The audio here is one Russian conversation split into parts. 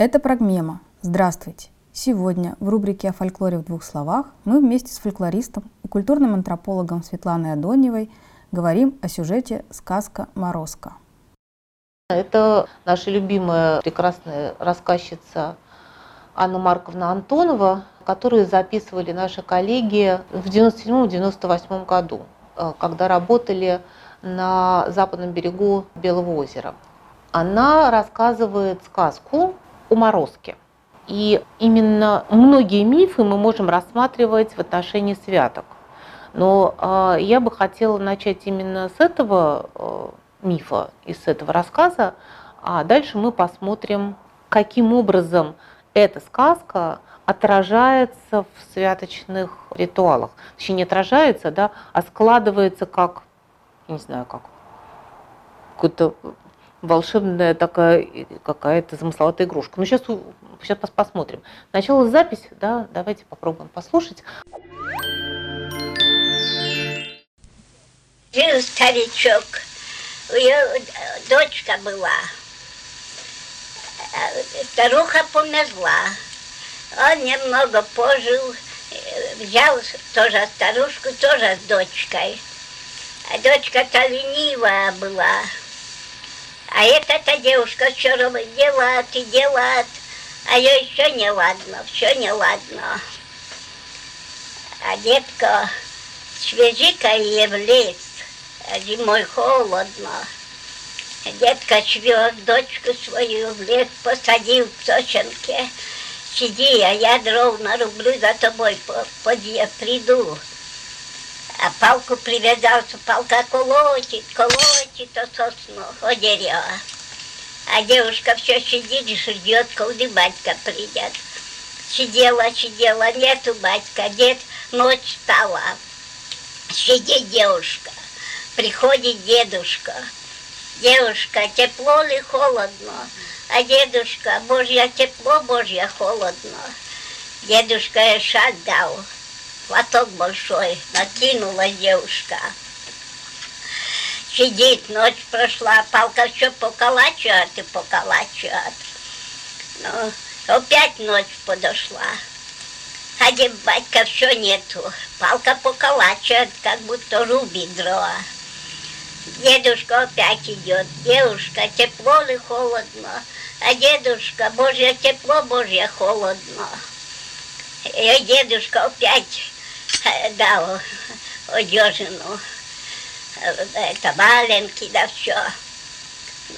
Это Прогмема. Здравствуйте! Сегодня в рубрике о фольклоре в двух словах мы вместе с фольклористом и культурным антропологом Светланой Адоневой говорим о сюжете «Сказка Морозко». Это наша любимая прекрасная рассказчица Анна Марковна Антонова, которую записывали наши коллеги в 97-98 году, э, когда работали на западном берегу Белого озера. Она рассказывает сказку о морозке. И именно многие мифы мы можем рассматривать в отношении святок. Но э, я бы хотела начать именно с этого э, мифа и с этого рассказа, а дальше мы посмотрим, каким образом эта сказка отражается в святочных ритуалах. Точнее, не отражается, да, а складывается как, не знаю, как какой-то волшебная такая какая-то замысловатая игрушка. Ну, сейчас, сейчас посмотрим. Сначала запись, да, давайте попробуем послушать. Жил старичок, у него дочка была, старуха померла. Он немного пожил, взял тоже старушку, тоже с дочкой. А дочка-то ленивая была, а эта девушка все делает и делает, а ее еще не ладно, все не ладно. А детка, свяжи-ка ее в лес, а зимой холодно. Детка свез дочку свою в лес, посадил в сосенке. Сиди, а я дров нарублю за тобой, поди, я приду. А палку привязался, палка колотит, колотит о сосну, о дерево. А девушка все сидит и ждет, когда батька придет. Сидела, сидела, нету батька, дед, ночь стала. Сидит девушка, приходит дедушка. Девушка, тепло ли холодно? А дедушка, Божья тепло, Божья холодно. Дедушка шаг дал платок большой, накинула девушка. Сидит, ночь прошла, палка все поколачивает и поколачивает. Ну, опять ночь подошла. Один батька все нету. Палка поколачивает, как будто рубит дрова. Дедушка опять идет. Девушка, тепло ли холодно? А дедушка, Божье тепло, Божье холодно. И дедушка опять дал одежину, это валенки, да все.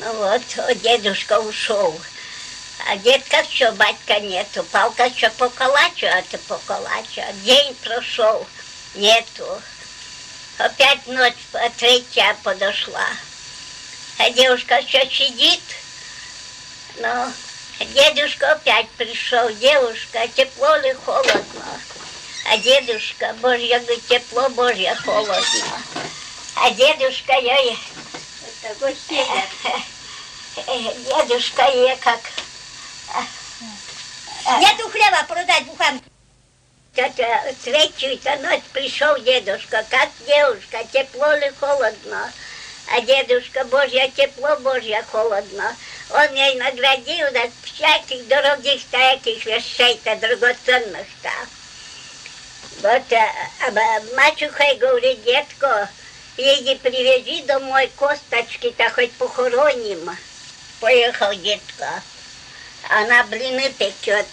Ну вот, дедушка ушел. А детка все, батька нету. Палка все поколачивает и поколачивает. День прошел, нету. Опять ночь, третья подошла. А девушка все сидит. Ну, дедушка опять пришел. Девушка, тепло ли холодно? А дедушка, Божья, говорит, тепло, Божья, холодно. А дедушка, я... Это Дедушка, я как... Нету хлеба продать буханку. Третью-то ночь пришел дедушка, как девушка, тепло ли холодно. А дедушка, Божья, тепло, Божья, холодно. Он ей наградил от всяких дорогих таких вещей-то драгоценных-то. Вот а, мачуха говорит, детко, иди привези домой косточки-то хоть похороним. Поехал детка. Она блины печет,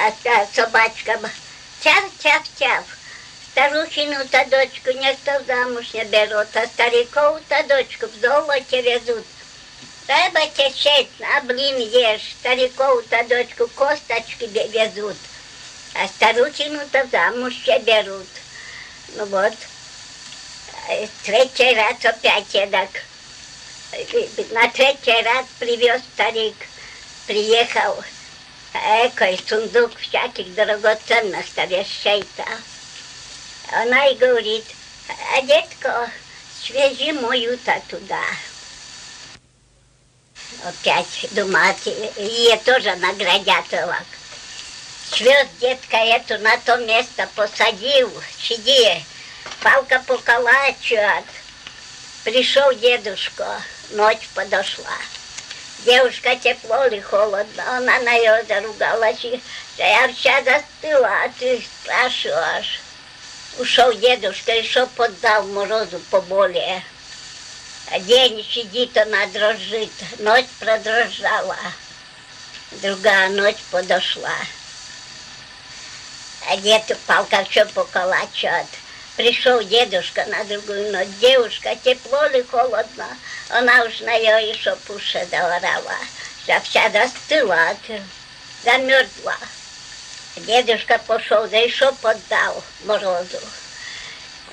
а та собачка тяв-тяв-тяв. Старухину-то дочку никто замуж не берет, а старикову-то дочку в золоте везут. Треба течет, а блин ешь, старикову-то дочку косточки везут а старухину-то замуж все берут. Ну вот, третий раз опять эдак. На третий раз привез старик, приехал, экой сундук всяких драгоценных-то вещей-то. Она и говорит, а детка, свяжи мою-то туда. Опять думать, ее тоже наградят лак. Свез детка эту на то место посадил, сиди, палка поколачивает. Пришел дедушка, ночь подошла. Девушка тепло или холодно, она на нее заругалась, и я вся застыла, а ты спрашиваешь. Ушел дедушка, что поддал морозу поболее. А день сидит, она дрожит, ночь продрожала, другая ночь подошла. А дед упал, как что поколачивает. Пришел дедушка на другую ночь. Девушка, тепло ли холодно? Она уж на ее еще пуше заорала. Вся вся застыла, замерзла. Дедушка пошел, да еще поддал морозу.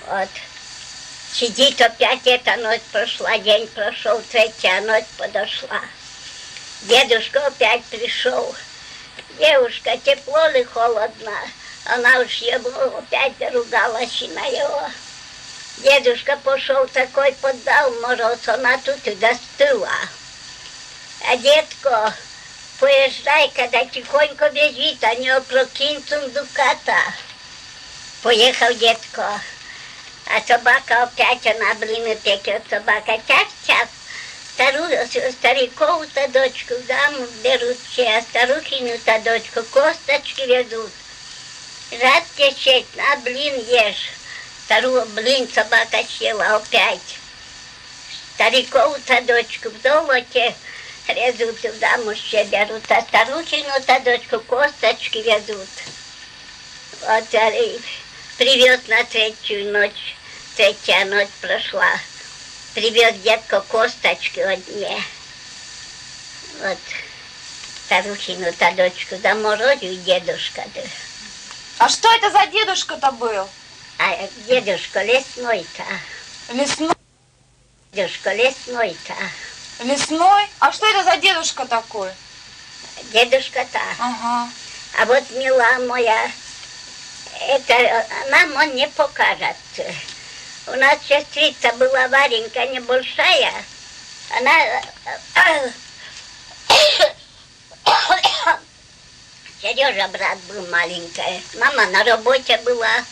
Вот. Сидит опять эта ночь прошла, день прошел, третья ночь подошла. Дедушка опять пришел. Девушка, тепло ли холодно? Она уж ему опять ругалась на его. Дедушка пошел такой, поддал мороз, она тут и достыла. А детко, поезжай, когда тихонько бежит, а не опрокинь сундуката. Поехал детко. А собака опять, она блины пекет, собака час-час. Стару, стариков-то дочку в даму берут все, а старухину-то дочку косточки ведут. Рад течет, на блин ешь. Вторую блин собака съела опять. Стариков-то дочку в золоте резут, в замуж все берут, а старухину-то дочку косточки везут. Вот и привез на третью ночь, третья ночь прошла. Привез детка косточки одни. Вот старухину-то дочку заморозил дедушка. Да. А что это за дедушка-то был? А дедушка лесной-то. Лесной? Дедушка лесной-то. Лесной? А что это за дедушка такой? Дедушка-то. Ага. А вот мила моя, это нам он не покажет. У нас сестрица была Варенька небольшая. Она Сережа брат был маленькая. Мама на работе была.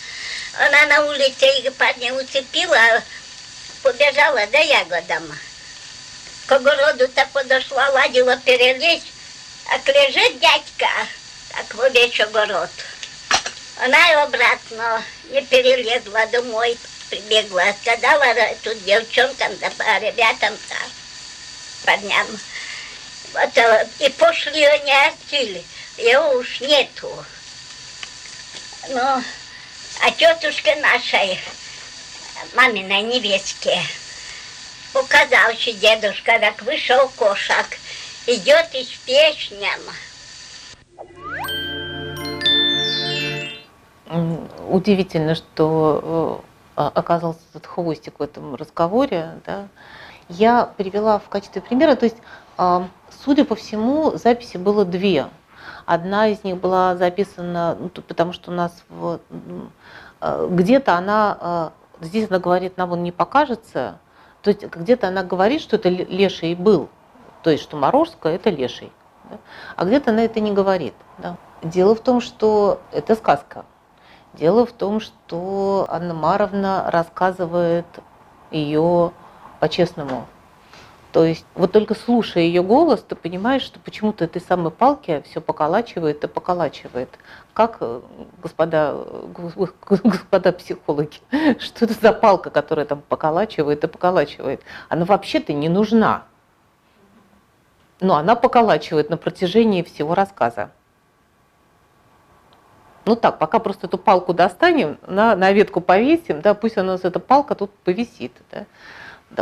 Она на улице парня уцепила, побежала за ягодам. К огороду-то подошла, ладила перелезть, а лежит дядька, так во весь огород. Она его обратно не перелезла домой, прибегла, сказала тут девчонкам, да ребятам-то, парням. Вот, и пошли они отсюда его уж нету. Ну, а тетушка нашей, маминой невестке, показался дедушка, как вышел кошак, идет и с песням. Удивительно, что э, оказался этот хвостик в этом разговоре. Да? Я привела в качестве примера, то есть, судя по всему, записи было две. Одна из них была записана, ну, потому что у нас вот, э, где-то она, э, здесь она говорит, нам он не покажется, то есть где-то она говорит, что это леший был, то есть что Морозко это леший, да? а где-то она это не говорит. Да? Дело в том, что это сказка. Дело в том, что Анна Маровна рассказывает ее по-честному, то есть вот только слушая ее голос, ты понимаешь, что почему-то этой самой палки все поколачивает и поколачивает. Как, э, господа, господа психологи, что это за палка, которая там поколачивает и поколачивает? Она вообще-то не нужна. Но она поколачивает на протяжении всего рассказа. Ну так, пока просто эту палку достанем, на, на ветку повесим, да, пусть у нас эта палка тут повисит. Да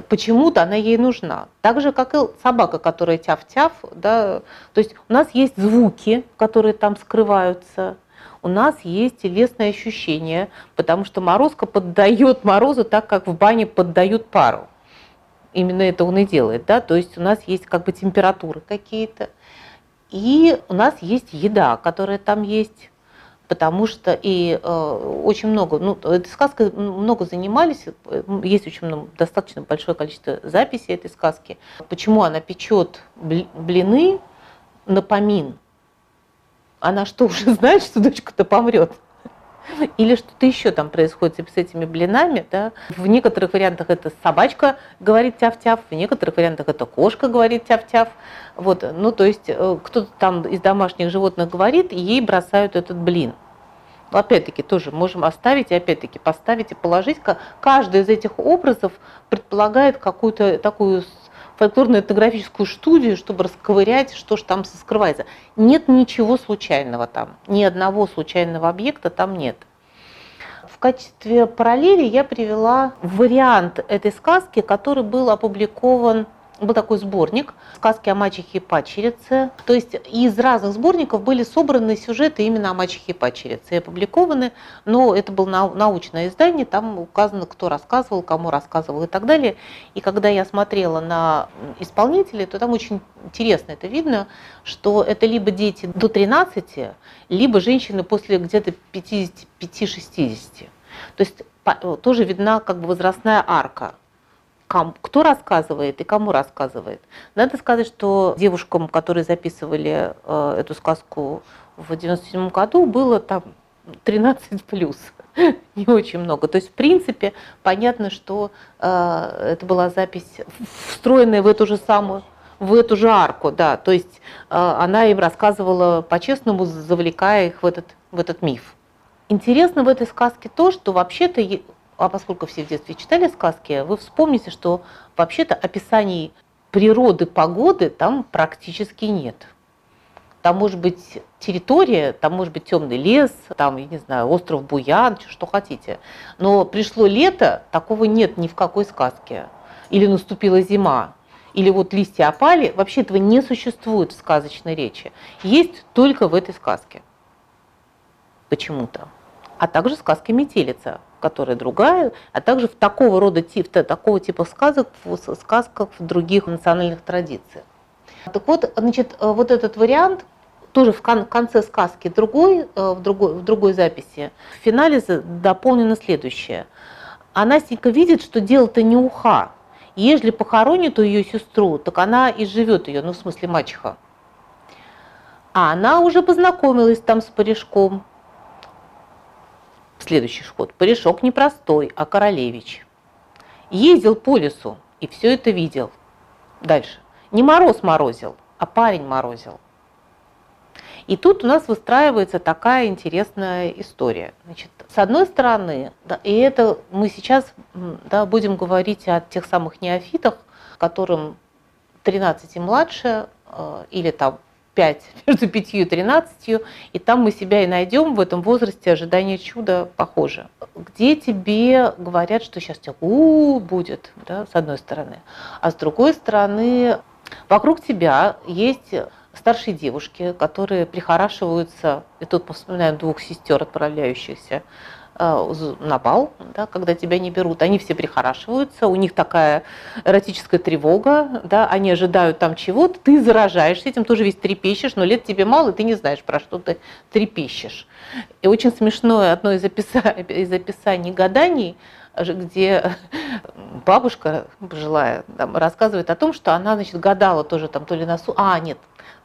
почему-то она ей нужна. Так же, как и собака, которая тяв-тяв. Да, то есть у нас есть звуки, которые там скрываются, у нас есть телесные ощущения, потому что морозка поддает морозу так, как в бане поддают пару. Именно это он и делает. Да? То есть у нас есть как бы температуры какие-то. И у нас есть еда, которая там есть потому что и э, очень много, ну, этой сказкой много занимались, есть очень достаточно большое количество записей этой сказки. Почему она печет блины на помин? Она что, уже знает, что дочка-то помрет? Или что-то еще там происходит с этими блинами. Да? В некоторых вариантах это собачка говорит тяв-тяв, в некоторых вариантах это кошка говорит тяв-тяв. Вот, ну, то есть э, кто-то там из домашних животных говорит, и ей бросают этот блин. Опять-таки тоже можем оставить и опять-таки поставить и положить. Каждый из этих образов предполагает какую-то такую фольклорно-этнографическую студию, чтобы расковырять, что же там скрывается. Нет ничего случайного там, ни одного случайного объекта там нет. В качестве параллели я привела вариант этой сказки, который был опубликован был такой сборник «Сказки о мачехе и падчерице». То есть из разных сборников были собраны сюжеты именно о мачехе и падчерице и опубликованы, но это было научное издание, там указано, кто рассказывал, кому рассказывал и так далее. И когда я смотрела на исполнителей, то там очень интересно это видно, что это либо дети до 13, либо женщины после где-то 55-60. То есть тоже видна как бы возрастная арка кто рассказывает и кому рассказывает. Надо сказать, что девушкам, которые записывали э, эту сказку в 97 году, было там 13 плюс. Не очень много. То есть, в принципе, понятно, что э, это была запись, встроенная в эту же самую в эту же арку, да, то есть э, она им рассказывала по-честному, завлекая их в этот, в этот миф. Интересно в этой сказке то, что вообще-то а поскольку все в детстве читали сказки, вы вспомните, что вообще-то описаний природы, погоды там практически нет. Там может быть территория, там может быть темный лес, там, я не знаю, остров Буян, что хотите. Но пришло лето, такого нет ни в какой сказке. Или наступила зима, или вот листья опали, вообще этого не существует в сказочной речи. Есть только в этой сказке. Почему-то. А также сказка «Метелица», которая другая, а также в такого рода тип, такого типа сказок, в сказках в других национальных традициях. Так вот, значит, э, вот этот вариант тоже в конце сказки другой, э, в другой, в другой записи, в финале дополнено следующее. А Настенька видит, что дело-то не уха. Ежели похоронит ее сестру, так она и живет ее, ну в смысле мачеха. А она уже познакомилась там с парижком, Следующий ход. Порешок не простой, а королевич. Ездил по лесу и все это видел. Дальше. Не мороз морозил, а парень морозил. И тут у нас выстраивается такая интересная история. Значит, с одной стороны, да, и это мы сейчас да, будем говорить о тех самых неофитах, которым 13 и младше, э, или там 5, между 5 и 13, и там мы себя и найдем в этом возрасте ожидания чуда похоже. Где тебе говорят, что сейчас тебя у, будет, да, с одной стороны, а с другой стороны, вокруг тебя есть старшие девушки, которые прихорашиваются, и тут вспоминаем двух сестер, отправляющихся на бал, да, когда тебя не берут, они все прихорашиваются, у них такая эротическая тревога, да, они ожидают там чего-то, ты заражаешься этим, тоже весь трепещешь, но лет тебе мало, и ты не знаешь, про что ты трепещешь. И очень смешное одно из, описа... из описаний гаданий, где бабушка пожилая там, рассказывает о том, что она значит, гадала тоже там то ли на су... А, нет,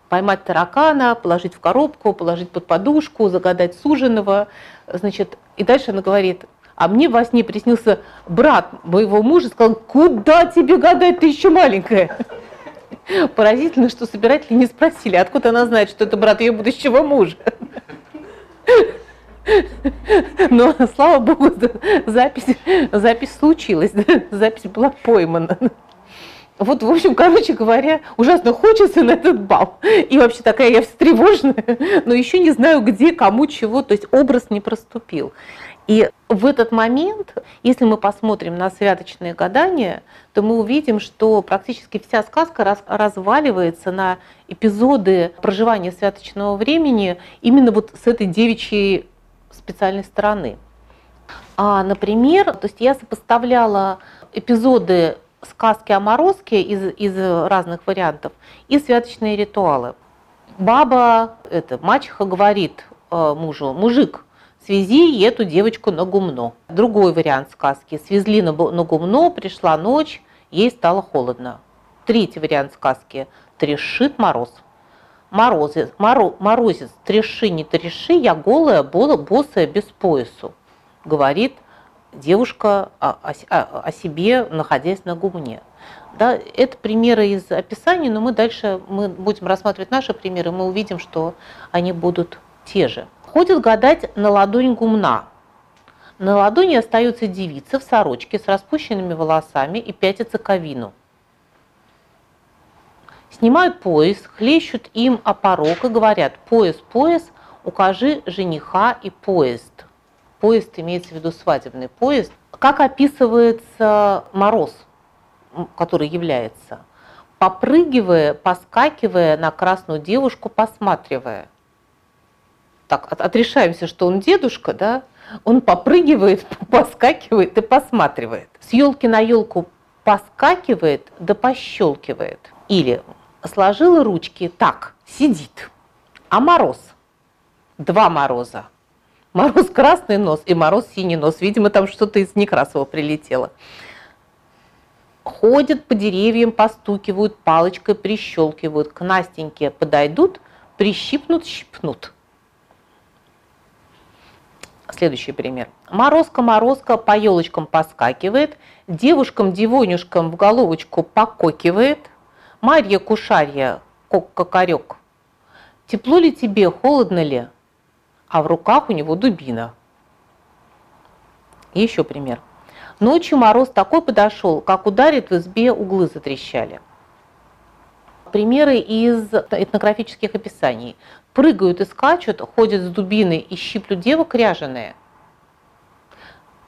поймать таракана, положить в коробку, положить под подушку, загадать суженого. Значит, и дальше она говорит, а мне во сне приснился брат моего мужа, сказал, куда тебе гадать, ты еще маленькая. Поразительно, что собиратели не спросили, откуда она знает, что это брат ее будущего мужа. Но, слава богу, запись, запись случилась, запись была поймана. Вот, в общем, короче говоря, ужасно хочется на этот бал. И вообще такая я встревоженная, но еще не знаю, где, кому, чего. То есть образ не проступил. И в этот момент, если мы посмотрим на святочные гадания, то мы увидим, что практически вся сказка раз, разваливается на эпизоды проживания святочного времени именно вот с этой девичьей специальной стороны. А, например, то есть я сопоставляла эпизоды сказки о морозке из, из разных вариантов и святочные ритуалы. Баба, это мачеха говорит э, мужу, мужик, свези эту девочку на гумно. Другой вариант сказки. Свезли на, на гумно, пришла ночь, ей стало холодно. Третий вариант сказки. Трешит мороз. Морозец, моро, морозец, треши, не треши, я голая, бола, босая, без поясу, говорит девушка о, о, о себе, находясь на гумне. Да, это примеры из описаний, но мы дальше мы будем рассматривать наши примеры, мы увидим, что они будут те же. Ходит гадать на ладонь гумна. На ладони остается девица в сорочке с распущенными волосами и пятится к вину. Снимают пояс, хлещут им о порог и говорят, пояс, пояс, укажи жениха и поезд. Поезд имеется в виду свадебный поезд. Как описывается мороз, который является? Попрыгивая, поскакивая на красную девушку, посматривая. Так, отрешаемся, что он дедушка, да? Он попрыгивает, поскакивает и посматривает. С елки на елку поскакивает да пощелкивает. Или сложила ручки так, сидит. А мороз? Два мороза. Мороз красный нос и мороз синий нос. Видимо, там что-то из Некрасова прилетело. Ходят по деревьям, постукивают, палочкой прищелкивают. К Настеньке подойдут, прищипнут, щипнут. Следующий пример. Морозка-морозка по елочкам поскакивает, девушкам-девонюшкам в головочку пококивает – Марья Кушарья, кокарек, тепло ли тебе, холодно ли? А в руках у него дубина. еще пример. Ночью мороз такой подошел, как ударит в избе, углы затрещали. Примеры из этнографических описаний. Прыгают и скачут, ходят с дубиной и щиплют девок ряженые –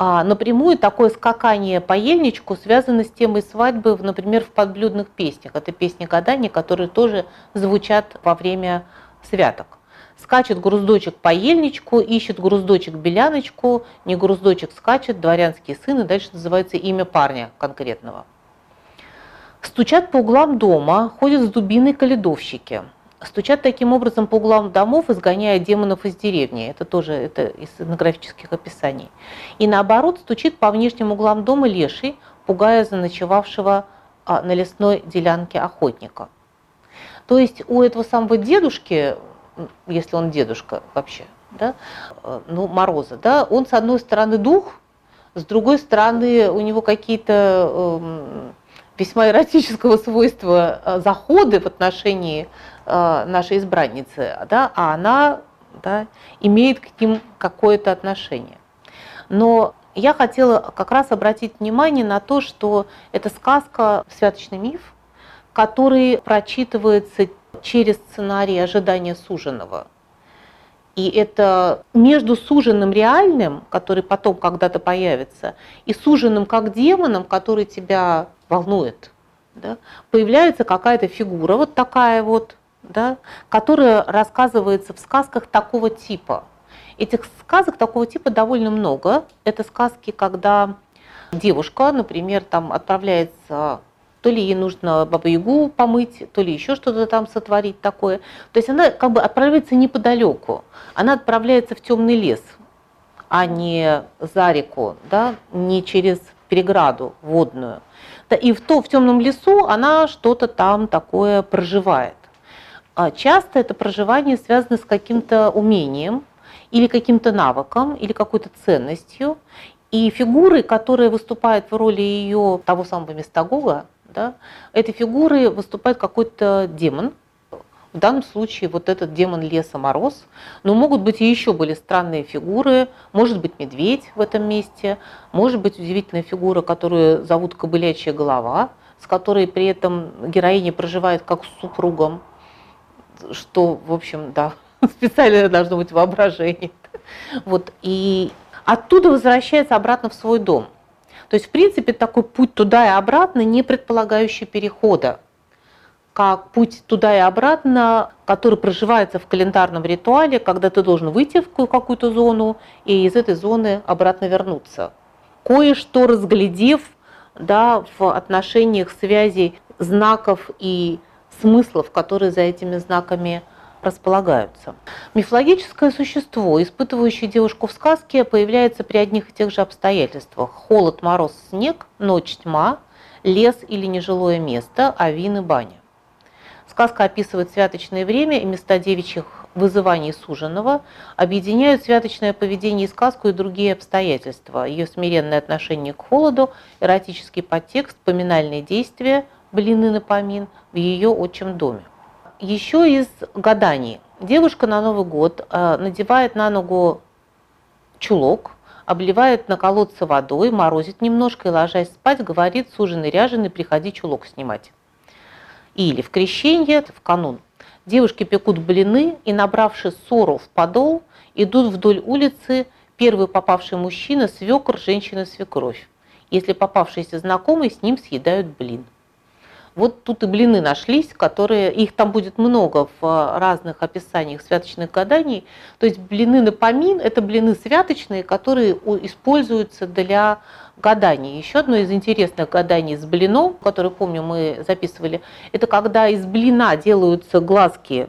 а напрямую такое скакание по ельничку связано с темой свадьбы, например, в подблюдных песнях. Это песни гадания, которые тоже звучат во время святок. Скачет груздочек по ельничку, ищет груздочек беляночку, не груздочек скачет, дворянский сын, и дальше называется имя парня конкретного. Стучат по углам дома, ходят с дубиной каледовщики – стучат таким образом по углам домов, изгоняя демонов из деревни. Это тоже это из этнографических описаний. И наоборот, стучит по внешним углам дома леший, пугая заночевавшего а, на лесной делянке охотника. То есть у этого самого дедушки, если он дедушка вообще, да, э, ну, Мороза, да, он с одной стороны дух, с другой стороны у него какие-то э, весьма эротического свойства э, заходы в отношении Э, нашей избранницы, да, а она да, имеет к ним какое-то отношение. Но я хотела как раз обратить внимание на то, что это сказка, святочный миф, который прочитывается через сценарий ожидания суженого. И это между суженным реальным, который потом когда-то появится, и суженным как демоном, который тебя волнует, да, появляется какая-то фигура, вот такая вот, да, которая рассказывается в сказках такого типа. Этих сказок такого типа довольно много. Это сказки, когда девушка, например, там отправляется то ли ей нужно бабу-ягу помыть, то ли еще что-то там сотворить такое. То есть она как бы отправляется неподалеку. Она отправляется в темный лес, а не за реку, да, не через переграду водную. И в, то, в темном лесу она что-то там такое проживает. А часто это проживание связано с каким-то умением или каким-то навыком, или какой-то ценностью. И фигуры, которые выступают в роли ее того самого местогога, да, эти фигуры выступает какой-то демон, в данном случае вот этот демон леса Мороз. Но могут быть и еще более странные фигуры. Может быть медведь в этом месте. Может быть удивительная фигура, которую зовут Кобылячья голова, с которой при этом героиня проживает как с супругом что, в общем, да, специально должно быть воображение. Вот, и оттуда возвращается обратно в свой дом. То есть, в принципе, такой путь туда и обратно, не предполагающий перехода, как путь туда и обратно, который проживается в календарном ритуале, когда ты должен выйти в какую-то зону и из этой зоны обратно вернуться. Кое-что разглядев да, в отношениях связей знаков и смыслов, которые за этими знаками располагаются. Мифологическое существо, испытывающее девушку в сказке, появляется при одних и тех же обстоятельствах. Холод, мороз, снег, ночь, тьма, лес или нежилое место, авин и баня. Сказка описывает святочное время и места девичьих вызываний суженого, объединяют святочное поведение и сказку и другие обстоятельства, ее смиренное отношение к холоду, эротический подтекст, поминальные действия, блины на помин в ее отчим доме. Еще из гаданий. Девушка на Новый год э, надевает на ногу чулок, обливает на колодце водой, морозит немножко и, ложась спать, говорит суженый ряженый, приходи чулок снимать. Или в крещенье, в канун, девушки пекут блины и, набравши ссору в подол, идут вдоль улицы, первый попавший мужчина, свекр, женщина, свекровь. Если попавшийся знакомый, с ним съедают блин. Вот тут и блины нашлись, которые, их там будет много в а, разных описаниях святочных гаданий. То есть блины на помин – это блины святочные, которые используются для гаданий. Еще одно из интересных гаданий с блином, которое, помню, мы записывали, это когда из блина делаются глазки,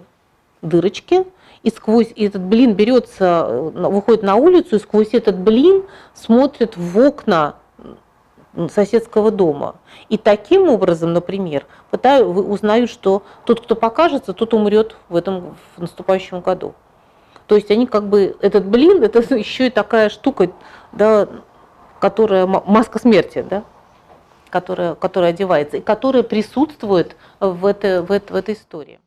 дырочки, и сквозь и этот блин берется, э, выходит на улицу, и сквозь этот блин смотрит в окна соседского дома. И таким образом, например, пытаю, узнают, что тот, кто покажется, тот умрет в этом в наступающем году. То есть они как бы, этот блин, это еще и такая штука, да, которая, маска смерти, да, которая, которая одевается, и которая присутствует в, это, в, это, в этой истории.